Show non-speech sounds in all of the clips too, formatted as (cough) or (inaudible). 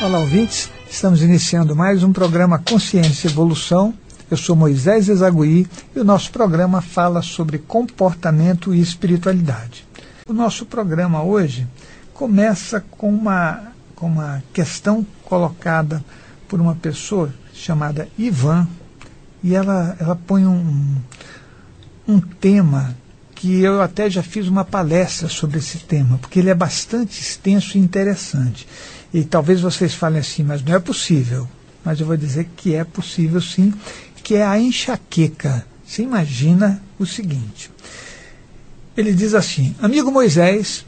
Olá, ouvintes. Estamos iniciando mais um programa Consciência e Evolução. Eu sou Moisés Ezagui e o nosso programa fala sobre comportamento e espiritualidade. O nosso programa hoje começa com uma, com uma questão colocada por uma pessoa chamada Ivan e ela, ela põe um, um tema que eu até já fiz uma palestra sobre esse tema, porque ele é bastante extenso e interessante. E talvez vocês falem assim, mas não é possível. Mas eu vou dizer que é possível sim, que é a enxaqueca. Você imagina o seguinte. Ele diz assim: Amigo Moisés,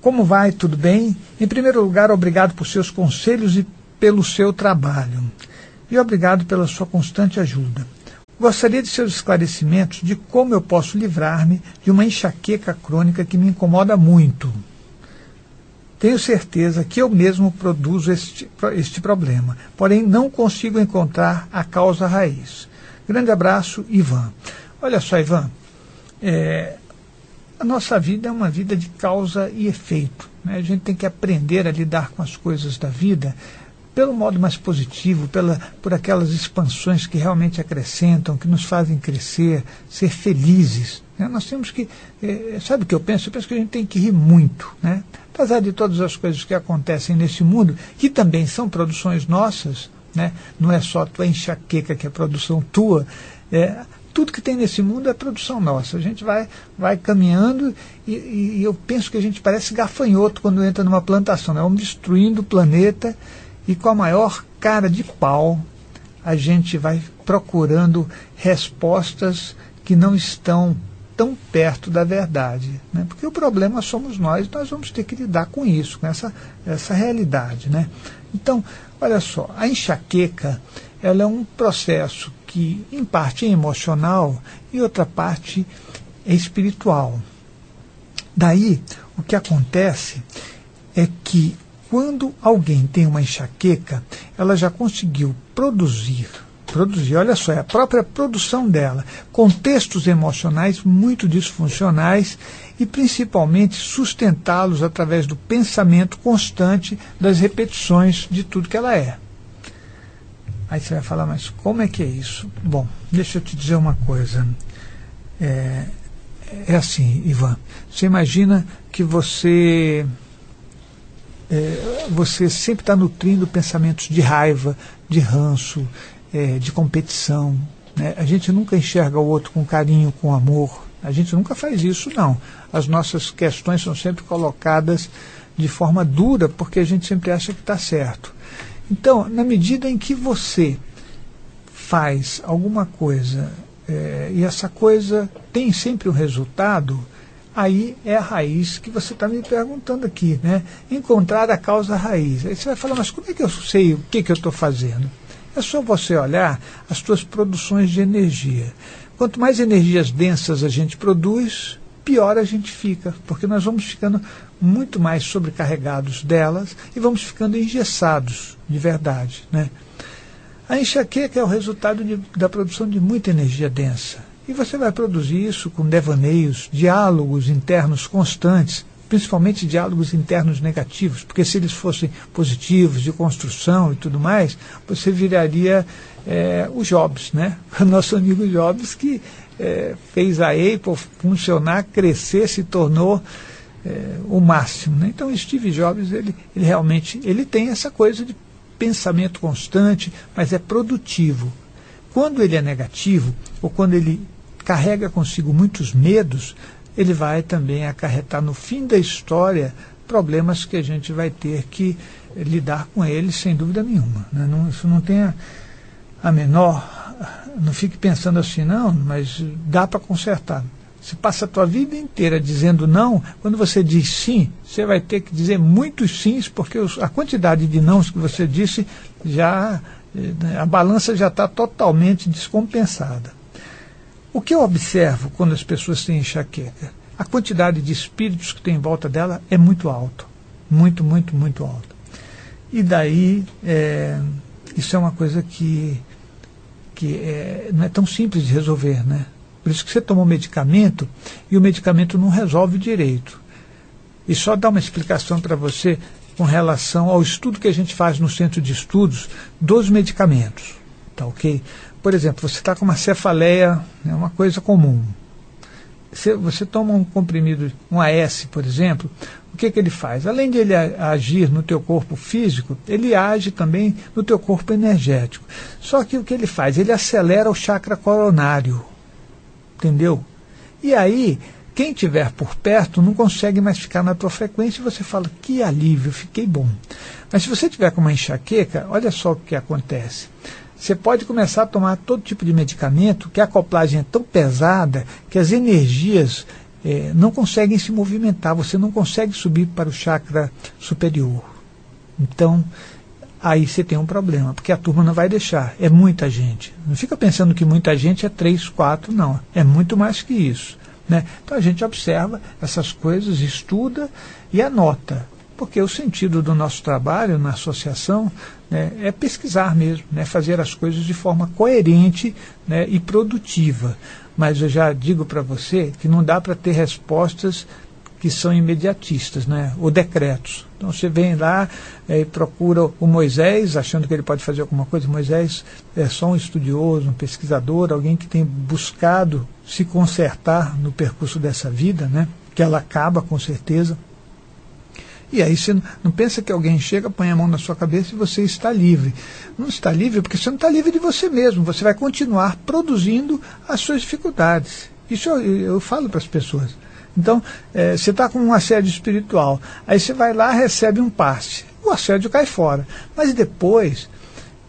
como vai? Tudo bem? Em primeiro lugar, obrigado por seus conselhos e pelo seu trabalho. E obrigado pela sua constante ajuda. Gostaria de seus esclarecimentos de como eu posso livrar-me de uma enxaqueca crônica que me incomoda muito. Tenho certeza que eu mesmo produzo este, este problema, porém não consigo encontrar a causa raiz. Grande abraço, Ivan. Olha só, Ivan, é, a nossa vida é uma vida de causa e efeito. Né? A gente tem que aprender a lidar com as coisas da vida pelo modo mais positivo, pela, por aquelas expansões que realmente acrescentam, que nos fazem crescer, ser felizes. Né? Nós temos que. Eh, sabe o que eu penso? Eu penso que a gente tem que rir muito. Né? Apesar de todas as coisas que acontecem nesse mundo, que também são produções nossas, né? não é só tua enxaqueca que é produção tua. É, tudo que tem nesse mundo é produção nossa. A gente vai, vai caminhando e, e, eu penso que a gente parece gafanhoto quando entra numa plantação. Né? Vamos destruindo o planeta e com a maior cara de pau a gente vai procurando respostas que não estão tão perto da verdade. Né? Porque o problema somos nós, nós vamos ter que lidar com isso, com essa, essa realidade. Né? Então, olha só, a enxaqueca ela é um processo que, em parte, é emocional e outra parte é espiritual. Daí, o que acontece é que quando alguém tem uma enxaqueca, ela já conseguiu produzir, produzir, olha só, é a própria produção dela, contextos emocionais muito disfuncionais e principalmente sustentá-los através do pensamento constante das repetições de tudo que ela é. Aí você vai falar, mas como é que é isso? Bom, deixa eu te dizer uma coisa. É, é assim, Ivan. Você imagina que você é, você sempre está nutrindo pensamentos de raiva, de ranço, é, de competição. Né? A gente nunca enxerga o outro com carinho, com amor. A gente nunca faz isso, não. As nossas questões são sempre colocadas de forma dura, porque a gente sempre acha que está certo. Então, na medida em que você faz alguma coisa é, e essa coisa tem sempre um resultado, aí é a raiz que você está me perguntando aqui, né? Encontrar a causa raiz. Aí você vai falar, mas como é que eu sei o que, que eu estou fazendo? É só você olhar as suas produções de energia. Quanto mais energias densas a gente produz, pior a gente fica, porque nós vamos ficando muito mais sobrecarregados delas e vamos ficando engessados de verdade. Né? A enxaqueca é o resultado de, da produção de muita energia densa. E você vai produzir isso com devaneios, diálogos internos constantes, principalmente diálogos internos negativos, porque se eles fossem positivos, de construção e tudo mais, você viraria é, o Jobs, né? (laughs) O nosso amigo Jobs que é, fez a Apple funcionar, crescer, se tornou é, o máximo. Né? Então Steve Jobs, ele, ele realmente ele tem essa coisa de pensamento constante, mas é produtivo. Quando ele é negativo, ou quando ele carrega consigo muitos medos, ele vai também acarretar no fim da história problemas que a gente vai ter que lidar com eles sem dúvida nenhuma. Né? Não, isso não tem a, menor. Não fique pensando assim, não, mas dá para consertar. Você passa a tua vida inteira dizendo não, quando você diz sim, você vai ter que dizer muitos sims, porque a quantidade de nãos que você disse já. Eh, a balança já está totalmente descompensada. O que eu observo quando as pessoas têm enxaqueca? A quantidade de espíritos que tem em volta dela é muito alto. Muito, muito, muito alto. E daí, é, isso é uma coisa que, que é, não é tão simples de resolver, né? Por isso que você toma um medicamento e o medicamento não resolve direito. E só dá uma explicação para você com relação ao estudo que a gente faz no centro de estudos dos medicamentos. Tá ok? Por exemplo, você está com uma cefaleia, é uma coisa comum. Você, você toma um comprimido, um AS, por exemplo, o que, que ele faz? Além de ele agir no teu corpo físico, ele age também no teu corpo energético. Só que o que ele faz? Ele acelera o chakra coronário. Entendeu? E aí, quem tiver por perto não consegue mais ficar na tua frequência e você fala, que alívio, fiquei bom. Mas se você tiver com uma enxaqueca, olha só o que acontece. Você pode começar a tomar todo tipo de medicamento, que a acoplagem é tão pesada que as energias é, não conseguem se movimentar, você não consegue subir para o chakra superior. Então, aí você tem um problema, porque a turma não vai deixar. É muita gente. Não fica pensando que muita gente é três, quatro, não. É muito mais que isso. Né? Então a gente observa essas coisas, estuda e anota. Porque o sentido do nosso trabalho na associação né, é pesquisar mesmo, né, fazer as coisas de forma coerente né, e produtiva. Mas eu já digo para você que não dá para ter respostas que são imediatistas, né? ou decretos. Então você vem lá é, e procura o Moisés, achando que ele pode fazer alguma coisa. Moisés é só um estudioso, um pesquisador, alguém que tem buscado se consertar no percurso dessa vida, né? que ela acaba com certeza. E aí você não pensa que alguém chega, põe a mão na sua cabeça e você está livre. Não está livre porque você não está livre de você mesmo. Você vai continuar produzindo as suas dificuldades. Isso eu, eu falo para as pessoas. Então, é, você está com um assédio espiritual. Aí você vai lá, recebe um passe. O assédio cai fora. Mas depois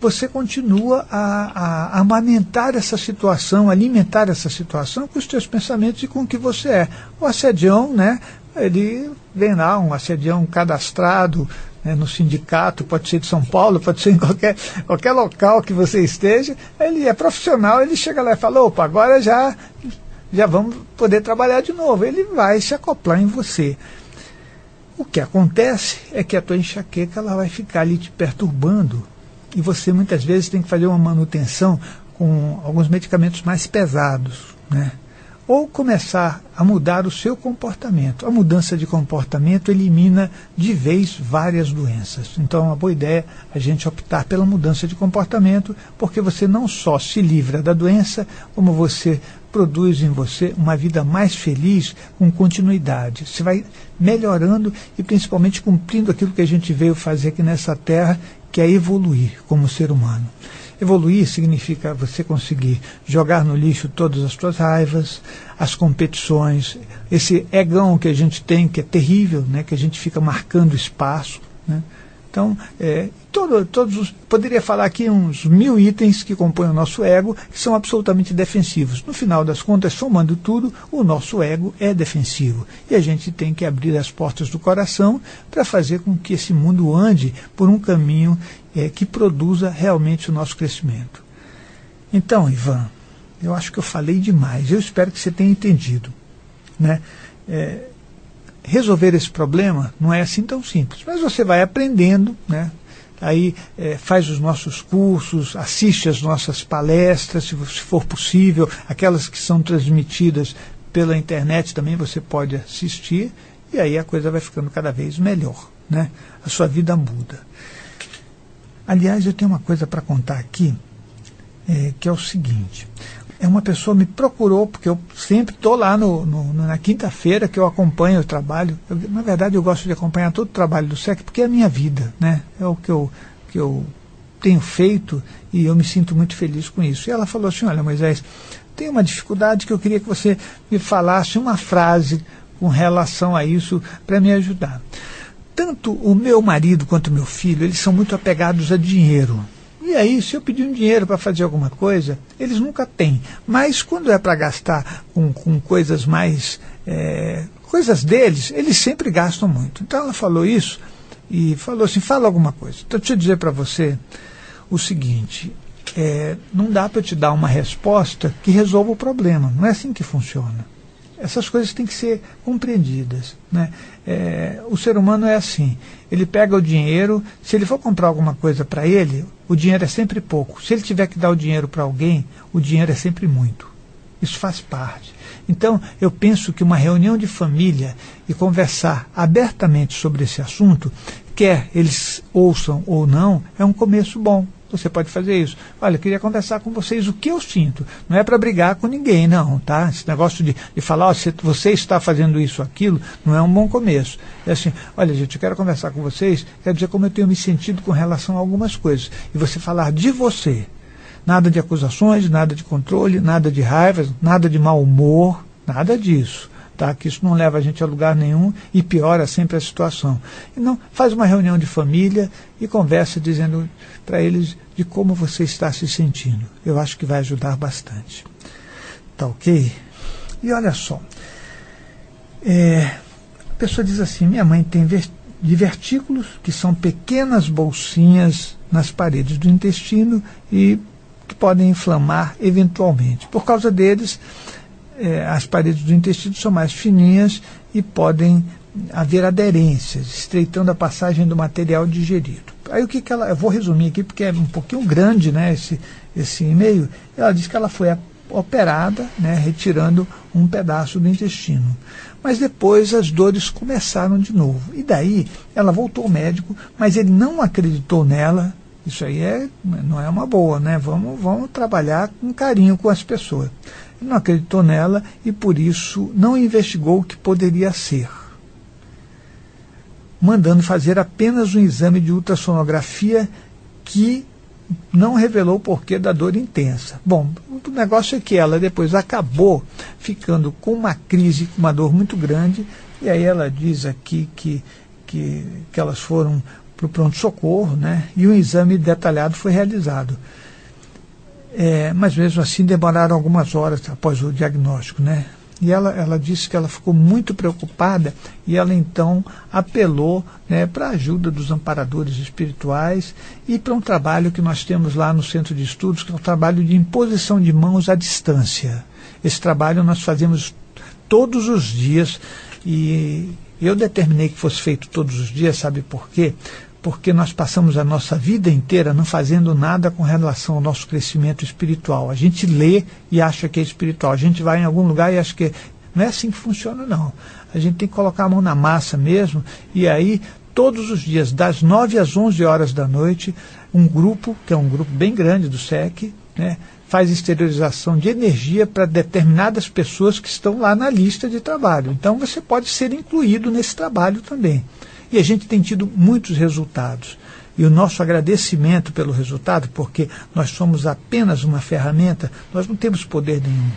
você continua a, a, amamentar essa situação, alimentar essa situação com os seus pensamentos e com o que você é. O assedião, né, ele lá, um assedião cadastrado né, no sindicato, pode ser de São Paulo, pode ser em qualquer, qualquer local que você esteja, ele é profissional, ele chega lá e fala, opa, agora já, já vamos poder trabalhar de novo. Ele vai se acoplar em você. O que acontece é que a tua enxaqueca ela vai ficar ali te perturbando e você muitas vezes tem que fazer uma manutenção com alguns medicamentos mais pesados, né? Ou começar a mudar o seu comportamento. A mudança de comportamento elimina de vez várias doenças. Então é uma boa ideia a gente optar pela mudança de comportamento, porque você não só se livra da doença, como você produz em você uma vida mais feliz com continuidade. Você vai melhorando e principalmente cumprindo aquilo que a gente veio fazer aqui nessa terra, que é evoluir como ser humano. Evoluir significa você conseguir jogar no lixo todas as suas raivas, as competições, esse egão que a gente tem, que é terrível, né, que a gente fica marcando espaço. Né? Então, é, todo, todos os, poderia falar aqui uns mil itens que compõem o nosso ego, que são absolutamente defensivos. No final das contas, somando tudo, o nosso ego é defensivo. E a gente tem que abrir as portas do coração para fazer com que esse mundo ande por um caminho é, que produza realmente o nosso crescimento. Então, Ivan, eu acho que eu falei demais. Eu espero que você tenha entendido. Né? É, resolver esse problema não é assim tão simples, mas você vai aprendendo, né? aí é, faz os nossos cursos, assiste as nossas palestras, se for possível, aquelas que são transmitidas pela internet também você pode assistir, e aí a coisa vai ficando cada vez melhor, né? a sua vida muda. Aliás, eu tenho uma coisa para contar aqui, é, que é o seguinte. É uma pessoa me procurou, porque eu sempre estou lá no, no, na quinta-feira que eu acompanho o trabalho. Eu, na verdade, eu gosto de acompanhar todo o trabalho do SEC, porque é a minha vida, né? É o que eu, que eu tenho feito e eu me sinto muito feliz com isso. E ela falou assim, olha Moisés, tem uma dificuldade que eu queria que você me falasse uma frase com relação a isso para me ajudar tanto o meu marido quanto o meu filho, eles são muito apegados a dinheiro. E aí, se eu pedir um dinheiro para fazer alguma coisa, eles nunca têm. Mas quando é para gastar com, com coisas mais. É, coisas deles, eles sempre gastam muito. Então ela falou isso e falou assim: fala alguma coisa. Então deixa eu dizer para você o seguinte: é, não dá para eu te dar uma resposta que resolva o problema. Não é assim que funciona. Essas coisas têm que ser compreendidas. Né? É, o ser humano é assim: ele pega o dinheiro, se ele for comprar alguma coisa para ele, o dinheiro é sempre pouco. Se ele tiver que dar o dinheiro para alguém, o dinheiro é sempre muito. Isso faz parte. Então, eu penso que uma reunião de família e conversar abertamente sobre esse assunto quer eles ouçam ou não, é um começo bom. Você pode fazer isso. Olha, eu queria conversar com vocês o que eu sinto. Não é para brigar com ninguém, não, tá? Esse negócio de, de falar, oh, se você está fazendo isso, aquilo, não é um bom começo. É assim, olha, gente, eu quero conversar com vocês, quero dizer como eu tenho me sentido com relação a algumas coisas. E você falar de você. Nada de acusações, nada de controle, nada de raiva, nada de mau humor, nada disso tá? que isso não leva a gente a lugar nenhum e piora sempre a situação. Então, faz uma reunião de família e conversa dizendo para eles de como você está se sentindo. Eu acho que vai ajudar bastante. Tá ok? E olha só, é, a pessoa diz assim, minha mãe tem divertículos, que são pequenas bolsinhas nas paredes do intestino e que podem inflamar eventualmente. Por causa deles, é, as paredes do intestino são mais fininhas e podem haver aderências, estreitando a passagem do material digerido. Aí o que, que ela. Eu vou resumir aqui porque é um pouquinho grande né, esse, esse e-mail. Ela diz que ela foi operada, né, retirando um pedaço do intestino. Mas depois as dores começaram de novo. E daí ela voltou ao médico, mas ele não acreditou nela. Isso aí é, não é uma boa, né? Vamos, vamos trabalhar com carinho com as pessoas não acreditou nela e por isso não investigou o que poderia ser, mandando fazer apenas um exame de ultrassonografia que não revelou o porquê da dor intensa. Bom, o negócio é que ela depois acabou ficando com uma crise, com uma dor muito grande, e aí ela diz aqui que, que, que elas foram para o pronto-socorro, né? E um exame detalhado foi realizado. É, mas mesmo assim demoraram algumas horas após o diagnóstico, né? E ela, ela disse que ela ficou muito preocupada e ela então apelou né, para a ajuda dos amparadores espirituais e para um trabalho que nós temos lá no Centro de Estudos, que é um trabalho de imposição de mãos à distância. Esse trabalho nós fazemos todos os dias e eu determinei que fosse feito todos os dias, sabe por quê? Porque nós passamos a nossa vida inteira não fazendo nada com relação ao nosso crescimento espiritual. A gente lê e acha que é espiritual. A gente vai em algum lugar e acha que. Não é assim que funciona, não. A gente tem que colocar a mão na massa mesmo, e aí, todos os dias, das 9 às 11 horas da noite, um grupo, que é um grupo bem grande do SEC, né, faz exteriorização de energia para determinadas pessoas que estão lá na lista de trabalho. Então, você pode ser incluído nesse trabalho também. E a gente tem tido muitos resultados. E o nosso agradecimento pelo resultado, porque nós somos apenas uma ferramenta, nós não temos poder nenhum.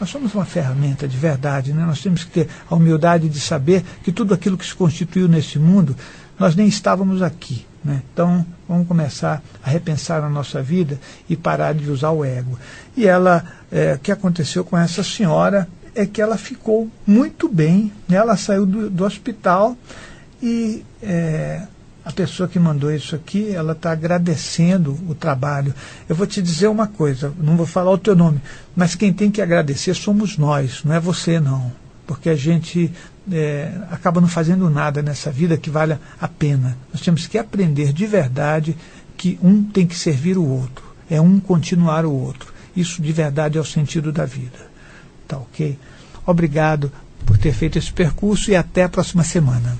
Nós somos uma ferramenta de verdade, né? nós temos que ter a humildade de saber que tudo aquilo que se constituiu nesse mundo, nós nem estávamos aqui. Né? Então, vamos começar a repensar a nossa vida e parar de usar o ego. E ela, é, o que aconteceu com essa senhora é que ela ficou muito bem, né? ela saiu do, do hospital e é, a pessoa que mandou isso aqui, ela está agradecendo o trabalho. Eu vou te dizer uma coisa, não vou falar o teu nome, mas quem tem que agradecer somos nós, não é você não. Porque a gente é, acaba não fazendo nada nessa vida que valha a pena. Nós temos que aprender de verdade que um tem que servir o outro. É um continuar o outro. Isso de verdade é o sentido da vida. Tá ok? Obrigado por ter feito esse percurso e até a próxima semana.